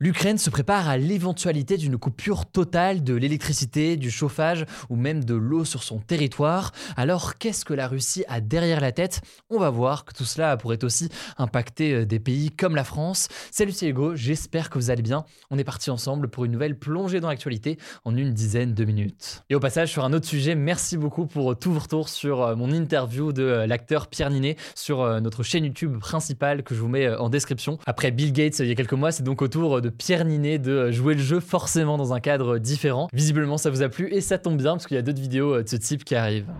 L'Ukraine se prépare à l'éventualité d'une coupure totale de l'électricité, du chauffage ou même de l'eau sur son territoire. Alors qu'est-ce que la Russie a derrière la tête? On va voir que tout cela pourrait aussi impacter euh, des pays comme la France. Salut c'est Hugo, j'espère que vous allez bien. On est parti ensemble pour une nouvelle plongée dans l'actualité en une dizaine de minutes. Et au passage sur un autre sujet, merci beaucoup pour tous vos retours sur euh, mon interview de euh, l'acteur Pierre Ninet sur notre chaîne YouTube principale que je vous mets en description. Après Bill Gates il y a quelques mois, c'est donc au tour de Pierre Ninet de jouer le jeu forcément dans un cadre différent. Visiblement ça vous a plu et ça tombe bien parce qu'il y a d'autres vidéos de ce type qui arrivent.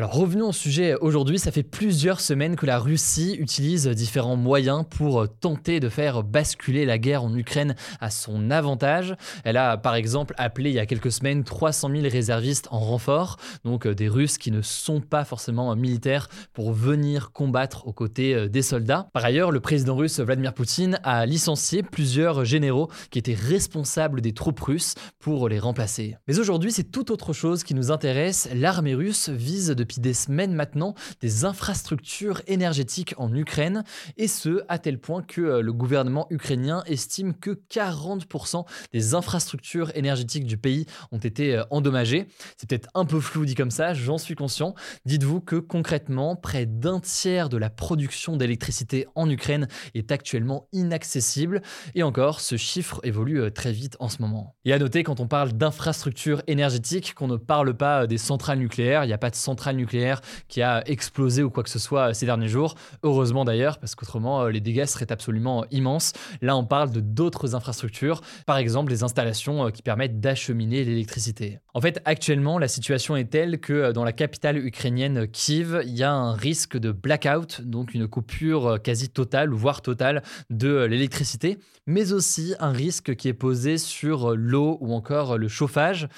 Alors revenons au sujet aujourd'hui, ça fait plusieurs semaines que la Russie utilise différents moyens pour tenter de faire basculer la guerre en Ukraine à son avantage. Elle a par exemple appelé il y a quelques semaines 300 000 réservistes en renfort, donc euh, des Russes qui ne sont pas forcément militaires pour venir combattre aux côtés euh, des soldats. Par ailleurs, le président russe Vladimir Poutine a licencié plusieurs généraux qui étaient responsables des troupes russes pour les remplacer. Mais aujourd'hui, c'est tout autre chose qui nous intéresse. L'armée russe vise depuis des semaines maintenant des infrastructures énergétiques en Ukraine, et ce, à tel point que euh, le gouvernement ukrainien estime que 40% des infrastructures énergétiques du pays ont été euh, endommagées. C'est peut-être un peu flou dit comme ça, j'en suis conscient. Dites-vous que concrètement, près d'un tiers de la production d'électricité en Ukraine est actuellement inaccessible, et encore, ce chiffre évolue euh, très vite en ce moment. Et à noter, quand on parle d'infrastructures énergétiques, qu'on ne parle pas des centrales nucléaires, il n'y a pas de nucléaire qui a explosé ou quoi que ce soit euh, ces derniers jours. Heureusement d'ailleurs, parce qu'autrement euh, les dégâts seraient absolument immenses. Là, on parle de d'autres infrastructures, par exemple des installations euh, qui permettent d'acheminer l'électricité. En fait, actuellement, la situation est telle que dans la capitale ukrainienne Kiev, il y a un risque de blackout, donc une coupure quasi totale, voire totale, de l'électricité, mais aussi un risque qui est posé sur l'eau ou encore le chauffage.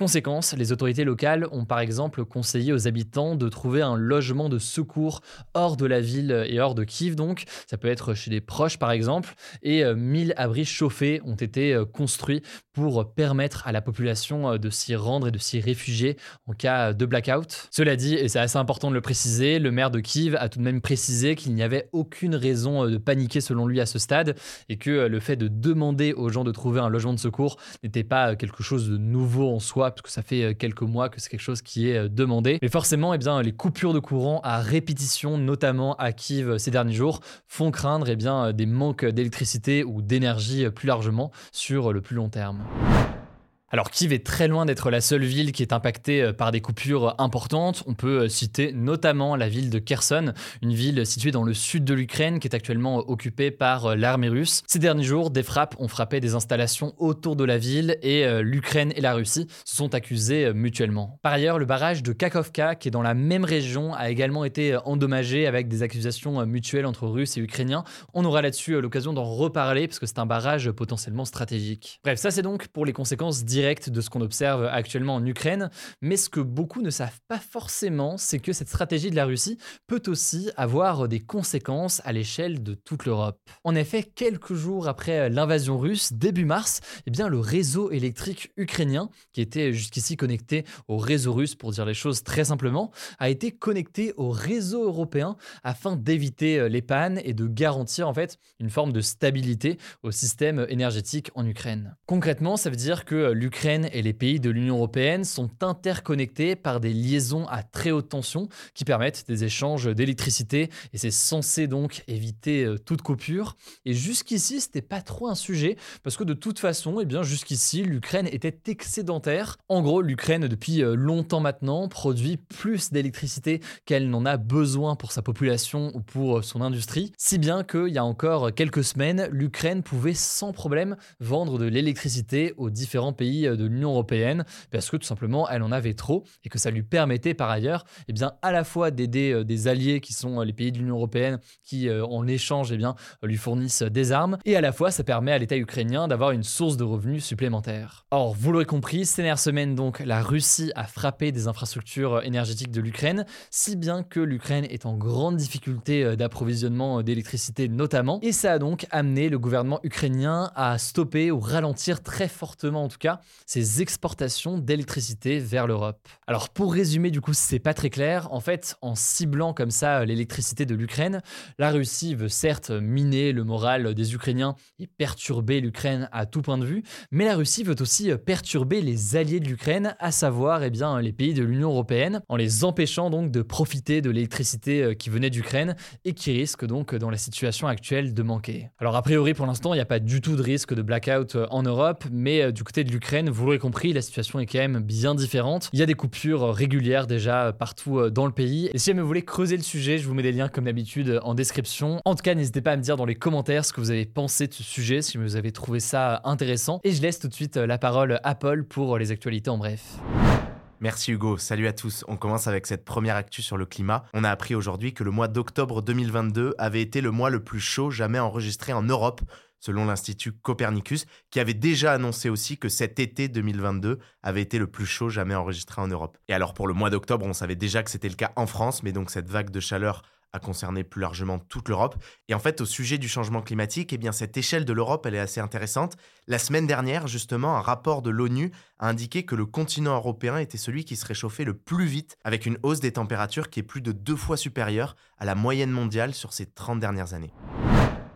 Conséquence, les autorités locales ont par exemple conseillé aux habitants de trouver un logement de secours hors de la ville et hors de Kiev donc. Ça peut être chez des proches par exemple. Et 1000 euh, abris chauffés ont été euh, construits pour permettre à la population euh, de s'y rendre et de s'y réfugier en cas de blackout. Cela dit, et c'est assez important de le préciser, le maire de Kiev a tout de même précisé qu'il n'y avait aucune raison de paniquer selon lui à ce stade et que le fait de demander aux gens de trouver un logement de secours n'était pas quelque chose de nouveau en soi parce que ça fait quelques mois que c'est quelque chose qui est demandé. Mais forcément, eh les coupures de courant à répétition, notamment à Kiev ces derniers jours, font craindre eh des manques d'électricité ou d'énergie plus largement sur le plus long terme. Alors Kiev est très loin d'être la seule ville qui est impactée euh, par des coupures importantes. On peut euh, citer notamment la ville de Kherson, une ville située dans le sud de l'Ukraine qui est actuellement euh, occupée par l'armée russe. Ces derniers jours, des frappes ont frappé des installations autour de la ville et l'Ukraine et la Russie se sont accusées mutuellement. Par ailleurs, le barrage de Kakovka, qui est dans la même région, a également été endommagé avec des accusations mutuelles entre Russes et Ukrainiens. On aura là-dessus l'occasion d'en reparler parce que c'est un barrage potentiellement stratégique. Bref, ça c'est donc pour les conséquences directes de ce qu'on observe actuellement en Ukraine. Mais ce que beaucoup ne savent pas forcément, c'est que cette stratégie de la Russie peut aussi avoir des conséquences à l'échelle de toute l'Europe. En effet, quelques jours après l'invasion russe, début mars, eh bien, le réseau électrique ukrainien, qui était jusqu'ici connecté au réseau russe pour dire les choses très simplement, a été connecté au réseau européen afin d'éviter les pannes et de garantir en fait une forme de stabilité au système énergétique en Ukraine. Concrètement, ça veut dire que l'Ukraine l'Ukraine et les pays de l'Union européenne sont interconnectés par des liaisons à très haute tension qui permettent des échanges d'électricité et c'est censé donc éviter euh, toute coupure. Et jusqu'ici, c'était pas trop un sujet parce que de toute façon, eh bien jusqu'ici, l'Ukraine était excédentaire. En gros, l'Ukraine depuis euh, longtemps maintenant produit plus d'électricité qu'elle n'en a besoin pour sa population ou pour euh, son industrie, si bien qu'il y a encore quelques semaines, l'Ukraine pouvait sans problème vendre de l'électricité aux différents pays pays de l'Union européenne parce que tout simplement elle en avait trop et que ça lui permettait par ailleurs eh bien, à la fois d'aider des alliés qui sont les pays de l'Union européenne qui en échange eh bien, lui fournissent des armes et à la fois ça permet à l'État ukrainien d'avoir une source de revenus supplémentaire. Or, vous l'aurez compris, ces dernières semaines donc, la Russie a frappé des infrastructures énergétiques de l'Ukraine, si bien que l'Ukraine est en grande difficulté d'approvisionnement d'électricité notamment, et ça a donc amené le gouvernement ukrainien à stopper ou ralentir très fortement en tout cas ses exportations d'électricité vers l'Europe. Alors pour résumer du coup, c'est pas très clair, en fait, en ciblant comme ça l'électricité de l'Ukraine, la Russie veut certes miner le moral des Ukrainiens et perturber l'Ukraine à tout point de vue, mais la Russie veut aussi perturber les alliés de l'Ukraine, à savoir eh bien, les pays de l'Union européenne, en les empêchant donc de profiter de l'électricité euh, qui venait d'Ukraine et qui risque donc dans la situation actuelle de manquer. Alors a priori pour l'instant il n'y a pas du tout de risque de blackout euh, en Europe, mais euh, du côté de l'Ukraine, vous l'aurez compris, la situation est quand même bien différente. Il y a des coupures régulières déjà partout dans le pays. Et si vous voulez creuser le sujet, je vous mets des liens comme d'habitude en description. En tout cas, n'hésitez pas à me dire dans les commentaires ce que vous avez pensé de ce sujet, si vous avez trouvé ça intéressant. Et je laisse tout de suite la parole à Paul pour les actualités en bref. Merci Hugo, salut à tous. On commence avec cette première actu sur le climat. On a appris aujourd'hui que le mois d'octobre 2022 avait été le mois le plus chaud jamais enregistré en Europe, selon l'Institut Copernicus, qui avait déjà annoncé aussi que cet été 2022 avait été le plus chaud jamais enregistré en Europe. Et alors pour le mois d'octobre, on savait déjà que c'était le cas en France, mais donc cette vague de chaleur a concerné plus largement toute l'Europe. Et en fait, au sujet du changement climatique, eh bien, cette échelle de l'Europe, elle est assez intéressante. La semaine dernière, justement, un rapport de l'ONU a indiqué que le continent européen était celui qui se réchauffait le plus vite, avec une hausse des températures qui est plus de deux fois supérieure à la moyenne mondiale sur ces 30 dernières années.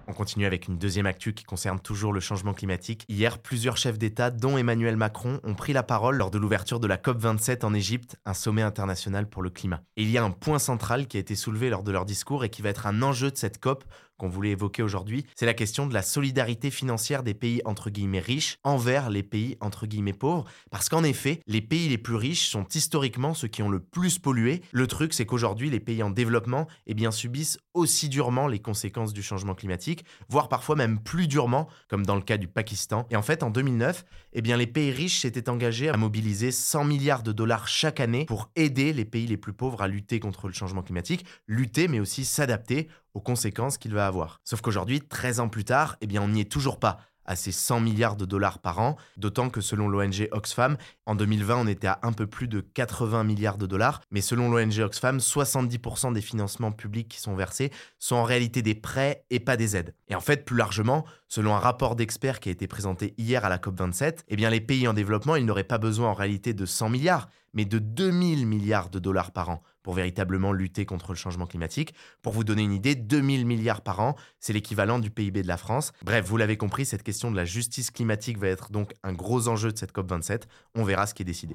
On continue avec une deuxième actu qui concerne toujours le changement climatique. Hier, plusieurs chefs d'État, dont Emmanuel Macron, ont pris la parole lors de l'ouverture de la COP27 en Égypte, un sommet international pour le climat. Et il y a un point central qui a été soulevé lors de leur discours et qui va être un enjeu de cette COP qu'on voulait évoquer aujourd'hui, c'est la question de la solidarité financière des pays entre guillemets riches envers les pays entre guillemets pauvres. Parce qu'en effet, les pays les plus riches sont historiquement ceux qui ont le plus pollué. Le truc, c'est qu'aujourd'hui, les pays en développement eh bien, subissent aussi durement les conséquences du changement climatique, voire parfois même plus durement, comme dans le cas du Pakistan. Et en fait, en 2009, eh bien, les pays riches s'étaient engagés à mobiliser 100 milliards de dollars chaque année pour aider les pays les plus pauvres à lutter contre le changement climatique, lutter mais aussi s'adapter aux conséquences qu'il va avoir. Sauf qu'aujourd'hui, 13 ans plus tard, eh bien, on n'y est toujours pas à ces 100 milliards de dollars par an, d'autant que selon l'ONG Oxfam, en 2020 on était à un peu plus de 80 milliards de dollars, mais selon l'ONG Oxfam, 70% des financements publics qui sont versés sont en réalité des prêts et pas des aides. Et en fait, plus largement, selon un rapport d'experts qui a été présenté hier à la COP27, eh bien les pays en développement, ils n'auraient pas besoin en réalité de 100 milliards, mais de 2000 milliards de dollars par an pour véritablement lutter contre le changement climatique. Pour vous donner une idée, 2000 milliards par an, c'est l'équivalent du PIB de la France. Bref, vous l'avez compris, cette question de la justice climatique va être donc un gros enjeu de cette COP27. On verra ce qui est décidé.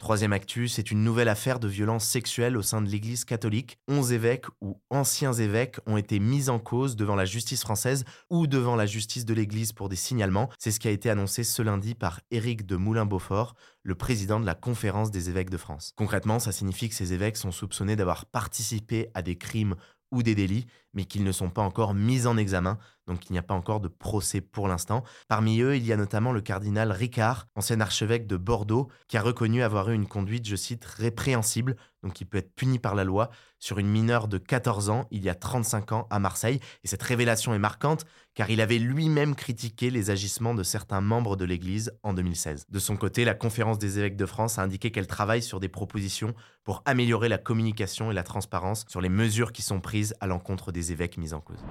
Troisième actu, c'est une nouvelle affaire de violence sexuelle au sein de l'Église catholique. Onze évêques ou anciens évêques ont été mis en cause devant la justice française ou devant la justice de l'Église pour des signalements. C'est ce qui a été annoncé ce lundi par Éric de Moulin-Beaufort, le président de la Conférence des évêques de France. Concrètement, ça signifie que ces évêques sont soupçonnés d'avoir participé à des crimes ou des délits, mais qu'ils ne sont pas encore mis en examen, donc il n'y a pas encore de procès pour l'instant. Parmi eux, il y a notamment le cardinal Ricard, ancien archevêque de Bordeaux, qui a reconnu avoir eu une conduite, je cite, répréhensible, donc qui peut être puni par la loi, sur une mineure de 14 ans, il y a 35 ans, à Marseille. Et cette révélation est marquante, car il avait lui-même critiqué les agissements de certains membres de l'Église en 2016. De son côté, la Conférence des évêques de France a indiqué qu'elle travaille sur des propositions pour améliorer la communication et la transparence sur les mesures qui sont prises à l'encontre des évêques mis en cause.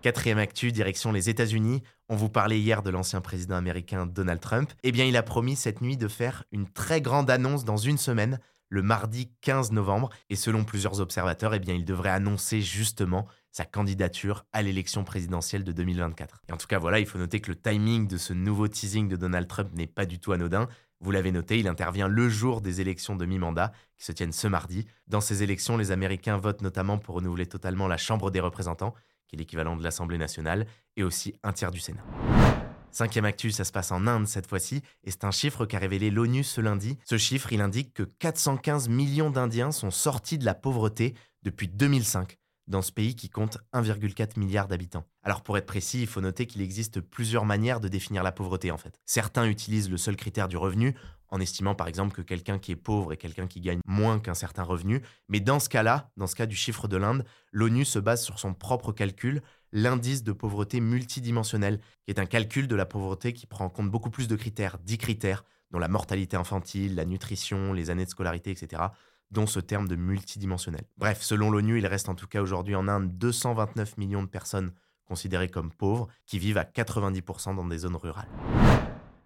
Quatrième actu, direction les États-Unis. On vous parlait hier de l'ancien président américain Donald Trump. Eh bien, il a promis cette nuit de faire une très grande annonce dans une semaine, le mardi 15 novembre. Et selon plusieurs observateurs, eh bien, il devrait annoncer justement sa candidature à l'élection présidentielle de 2024. Et en tout cas, voilà, il faut noter que le timing de ce nouveau teasing de Donald Trump n'est pas du tout anodin. Vous l'avez noté, il intervient le jour des élections de mi-mandat qui se tiennent ce mardi. Dans ces élections, les Américains votent notamment pour renouveler totalement la Chambre des représentants qui est l'équivalent de l'Assemblée nationale, et aussi un tiers du Sénat. Cinquième actu, ça se passe en Inde cette fois-ci, et c'est un chiffre qu'a révélé l'ONU ce lundi. Ce chiffre, il indique que 415 millions d'Indiens sont sortis de la pauvreté depuis 2005. Dans ce pays qui compte 1,4 milliard d'habitants. Alors pour être précis, il faut noter qu'il existe plusieurs manières de définir la pauvreté en fait. Certains utilisent le seul critère du revenu, en estimant par exemple que quelqu'un qui est pauvre est quelqu'un qui gagne moins qu'un certain revenu, mais dans ce cas-là, dans ce cas du chiffre de l'Inde, l'ONU se base sur son propre calcul, l'indice de pauvreté multidimensionnel, qui est un calcul de la pauvreté qui prend en compte beaucoup plus de critères, 10 critères, dont la mortalité infantile, la nutrition, les années de scolarité, etc., dont ce terme de multidimensionnel. Bref, selon l'ONU, il reste en tout cas aujourd'hui en Inde 229 millions de personnes considérées comme pauvres, qui vivent à 90% dans des zones rurales.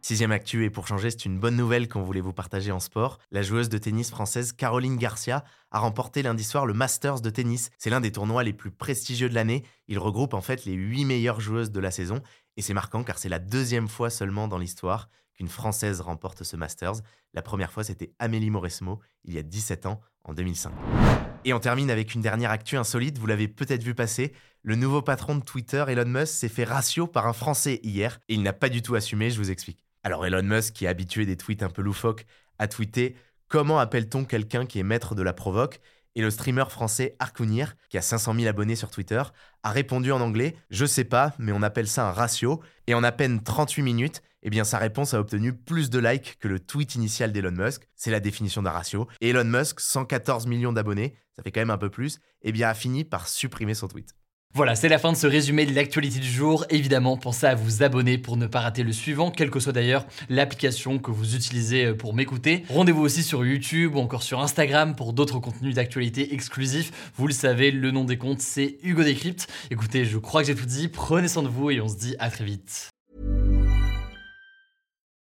Sixième actu, et pour changer, c'est une bonne nouvelle qu'on voulait vous partager en sport. La joueuse de tennis française Caroline Garcia a remporté lundi soir le Masters de tennis. C'est l'un des tournois les plus prestigieux de l'année. Il regroupe en fait les huit meilleures joueuses de la saison. Et c'est marquant car c'est la deuxième fois seulement dans l'histoire qu'une Française remporte ce Masters. La première fois, c'était Amélie Mauresmo, il y a 17 ans, en 2005. Et on termine avec une dernière actu insolite, vous l'avez peut-être vu passer. Le nouveau patron de Twitter, Elon Musk, s'est fait ratio par un Français hier et il n'a pas du tout assumé, je vous explique. Alors Elon Musk, qui est habitué des tweets un peu loufoques, a tweeté Comment appelle-t-on quelqu'un qui est maître de la provoque? Et le streamer français Arcounir, qui a 500 000 abonnés sur Twitter, a répondu en anglais Je sais pas, mais on appelle ça un ratio. Et en à peine 38 minutes, eh bien sa réponse a obtenu plus de likes que le tweet initial d'Elon Musk. C'est la définition d'un ratio. Et Elon Musk, 114 millions d'abonnés, ça fait quand même un peu plus, eh bien a fini par supprimer son tweet. Voilà, c'est la fin de ce résumé de l'actualité du jour. Évidemment, pensez à vous abonner pour ne pas rater le suivant, quelle que soit d'ailleurs l'application que vous utilisez euh, pour m'écouter. Rendez-vous aussi sur YouTube ou encore sur Instagram pour d'autres contenus d'actualité exclusifs. Vous le savez, le nom des comptes, c'est Hugo Décrypte. Écoutez, je crois que j'ai tout dit. Prenez soin de vous et on se dit à très vite.